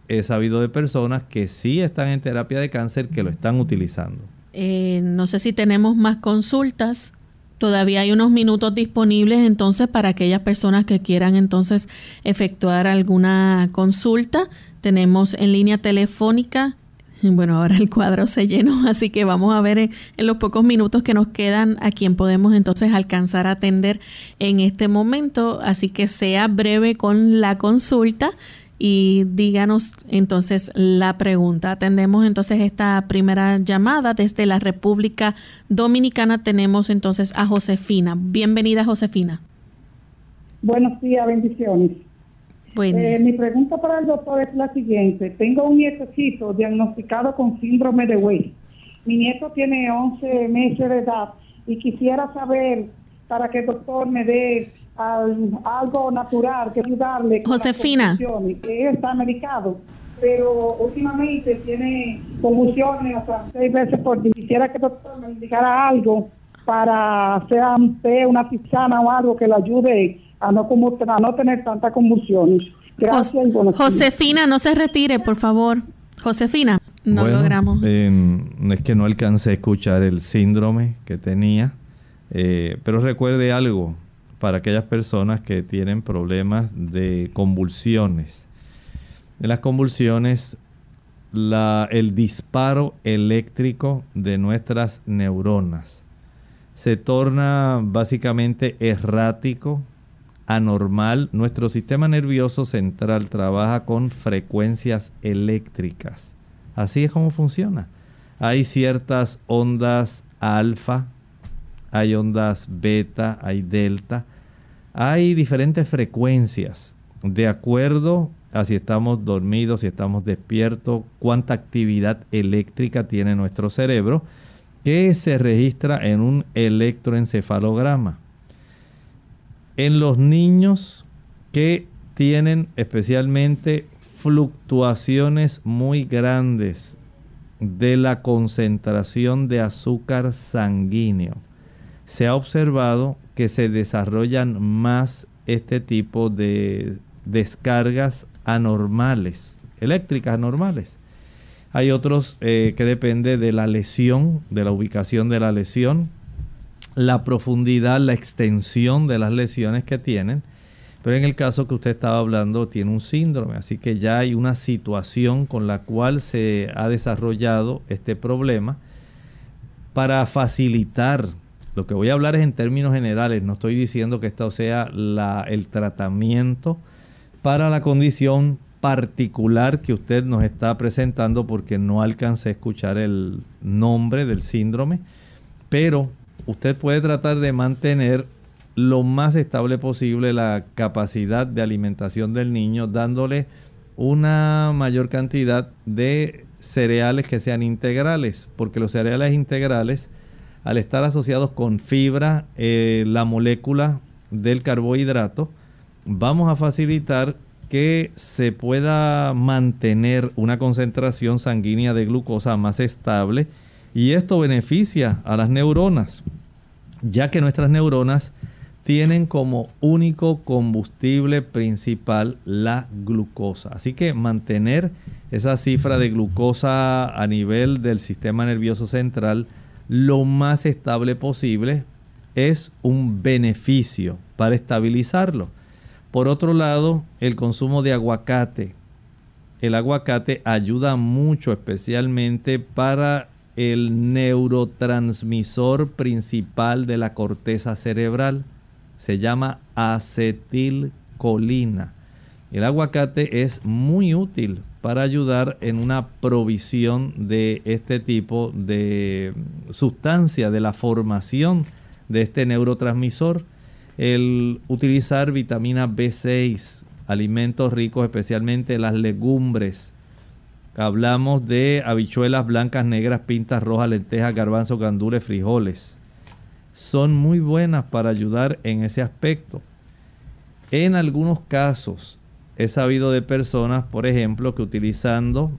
Speaker 2: he sabido de personas que sí están en terapia de cáncer que lo están utilizando.
Speaker 1: Eh, no sé si tenemos más consultas. Todavía hay unos minutos disponibles entonces para aquellas personas que quieran entonces efectuar alguna consulta. Tenemos en línea telefónica bueno, ahora el cuadro se llenó, así que vamos a ver en, los pocos minutos que nos quedan a quién podemos entonces alcanzar a atender en este momento. Así que sea breve con la consulta y díganos entonces la pregunta. Atendemos entonces esta primera llamada desde la República Dominicana. Tenemos entonces a Josefina. Bienvenida, Josefina.
Speaker 17: Buenos días, bendiciones. Eh, mi pregunta para el doctor es la siguiente. Tengo un nietecito diagnosticado con síndrome de Wey. Mi nieto tiene 11 meses de edad y quisiera saber para que el doctor me dé algo natural que ayudarle.
Speaker 1: Josefina.
Speaker 17: Que está medicado, pero últimamente tiene convulsiones hasta seis veces por día. Quisiera que el doctor me indicara algo para hacer una pisana o algo que le ayude a no, como, a no tener tantas convulsiones. Gracias
Speaker 1: Josefina, no se retire, por favor. Josefina, no logramos.
Speaker 2: es que no alcancé a escuchar el síndrome que tenía, eh, pero recuerde algo para aquellas personas que tienen problemas de convulsiones. En las convulsiones, el disparo eléctrico de nuestras neuronas se torna básicamente errático, anormal, nuestro sistema nervioso central trabaja con frecuencias eléctricas. Así es como funciona. Hay ciertas ondas alfa, hay ondas beta, hay delta, hay diferentes frecuencias de acuerdo a si estamos dormidos, si estamos despiertos, cuánta actividad eléctrica tiene nuestro cerebro, que se registra en un electroencefalograma en los niños que tienen especialmente fluctuaciones muy grandes de la concentración de azúcar sanguíneo. Se ha observado que se desarrollan más este tipo de descargas anormales, eléctricas anormales. Hay otros eh, que depende de la lesión, de la ubicación de la lesión, la profundidad, la extensión de las lesiones que tienen. Pero en el caso que usted estaba hablando, tiene un síndrome, así que ya hay una situación con la cual se ha desarrollado este problema. Para facilitar, lo que voy a hablar es en términos generales, no estoy diciendo que esto sea el tratamiento para la condición particular que usted nos está presentando porque no alcancé a escuchar el nombre del síndrome, pero usted puede tratar de mantener lo más estable posible la capacidad de alimentación del niño, dándole una mayor cantidad de cereales que sean integrales, porque los cereales integrales, al estar asociados con fibra, eh, la molécula del carbohidrato, vamos a facilitar que se pueda mantener una concentración sanguínea de glucosa más estable y esto beneficia a las neuronas ya que nuestras neuronas tienen como único combustible principal la glucosa. Así que mantener esa cifra de glucosa a nivel del sistema nervioso central lo más estable posible es un beneficio para estabilizarlo. Por otro lado, el consumo de aguacate. El aguacate ayuda mucho especialmente para el neurotransmisor principal de la corteza cerebral. Se llama acetilcolina. El aguacate es muy útil para ayudar en una provisión de este tipo de sustancia, de la formación de este neurotransmisor. El utilizar vitamina B6, alimentos ricos especialmente las legumbres, Hablamos de habichuelas blancas, negras, pintas rojas, lentejas, garbanzos, gandules, frijoles. Son muy buenas para ayudar en ese aspecto. En algunos casos he sabido de personas, por ejemplo, que utilizando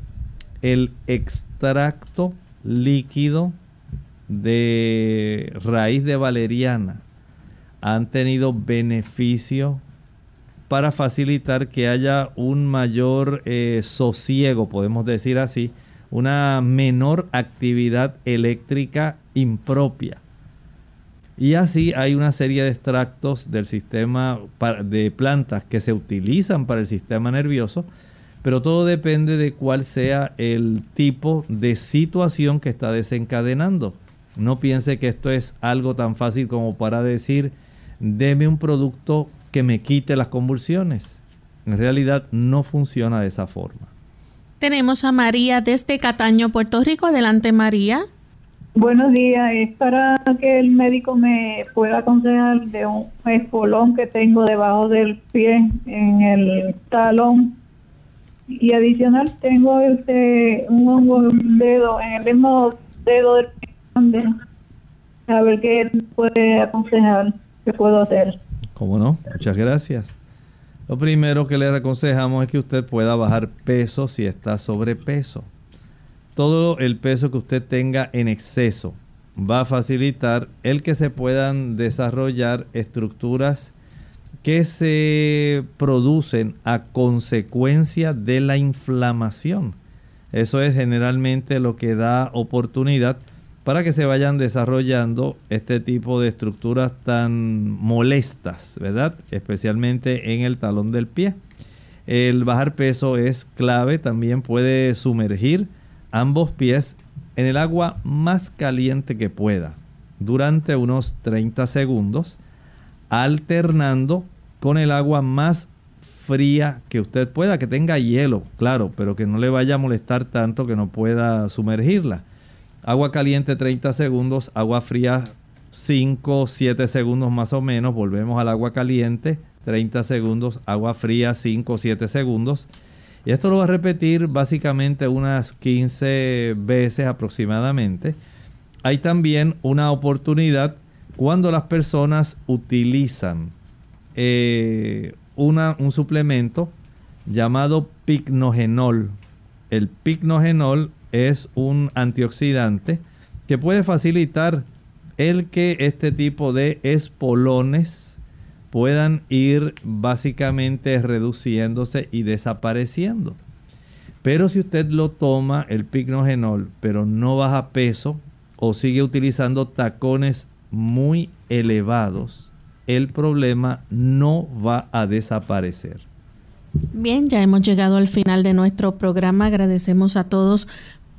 Speaker 2: el extracto líquido de raíz de valeriana han tenido beneficio para facilitar que haya un mayor eh, sosiego, podemos decir así, una menor actividad eléctrica impropia. Y así hay una serie de extractos del sistema de plantas que se utilizan para el sistema nervioso, pero todo depende de cuál sea el tipo de situación que está desencadenando. No piense que esto es algo tan fácil como para decir, deme un producto que me quite las convulsiones. En realidad no funciona de esa forma.
Speaker 1: Tenemos a María desde Cataño, Puerto Rico. Adelante, María.
Speaker 18: Buenos días, es para que el médico me pueda aconsejar de un espolón que tengo debajo del pie en el talón y adicional tengo este un hongo un dedo en el mismo dedo del pie a ver qué puede aconsejar qué puedo hacer.
Speaker 2: ¿Cómo no? Muchas gracias. Lo primero que le aconsejamos es que usted pueda bajar peso si está sobrepeso todo el peso que usted tenga en exceso va a facilitar el que se puedan desarrollar estructuras que se producen a consecuencia de la inflamación. Eso es generalmente lo que da oportunidad para que se vayan desarrollando este tipo de estructuras tan molestas, ¿verdad? Especialmente en el talón del pie. El bajar peso es clave, también puede sumergir ambos pies en el agua más caliente que pueda durante unos 30 segundos, alternando con el agua más fría que usted pueda, que tenga hielo, claro, pero que no le vaya a molestar tanto que no pueda sumergirla. Agua caliente 30 segundos, agua fría 5, 7 segundos más o menos, volvemos al agua caliente 30 segundos, agua fría 5, 7 segundos y esto lo va a repetir básicamente unas 15 veces aproximadamente. Hay también una oportunidad cuando las personas utilizan eh, un suplemento llamado picnogenol. El picnogenol es un antioxidante que puede facilitar el que este tipo de espolones puedan ir básicamente reduciéndose y desapareciendo. Pero si usted lo toma, el picnogenol, pero no baja peso o sigue utilizando tacones muy elevados, el problema no va a desaparecer.
Speaker 1: Bien, ya hemos llegado al final de nuestro programa. Agradecemos a todos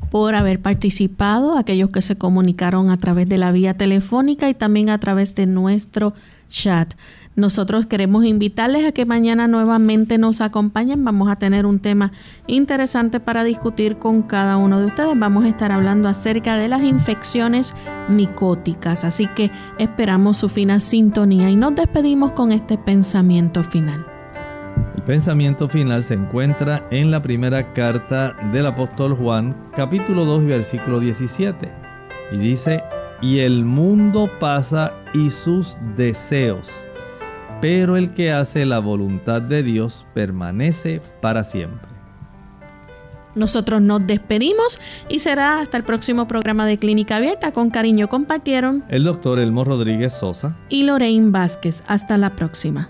Speaker 1: por haber participado, aquellos que se comunicaron a través de la vía telefónica y también a través de nuestro chat. Nosotros queremos invitarles a que mañana nuevamente nos acompañen. Vamos a tener un tema interesante para discutir con cada uno de ustedes. Vamos a estar hablando acerca de las infecciones micóticas. Así que esperamos su fina sintonía y nos despedimos con este pensamiento final.
Speaker 2: El pensamiento final se encuentra en la primera carta del apóstol Juan, capítulo 2, versículo 17. Y dice, y el mundo pasa y sus deseos pero el que hace la voluntad de Dios permanece para siempre.
Speaker 1: Nosotros nos despedimos y será hasta el próximo programa de Clínica Abierta. Con cariño compartieron
Speaker 2: el doctor Elmo Rodríguez Sosa
Speaker 1: y Lorraine Vázquez. Hasta la próxima.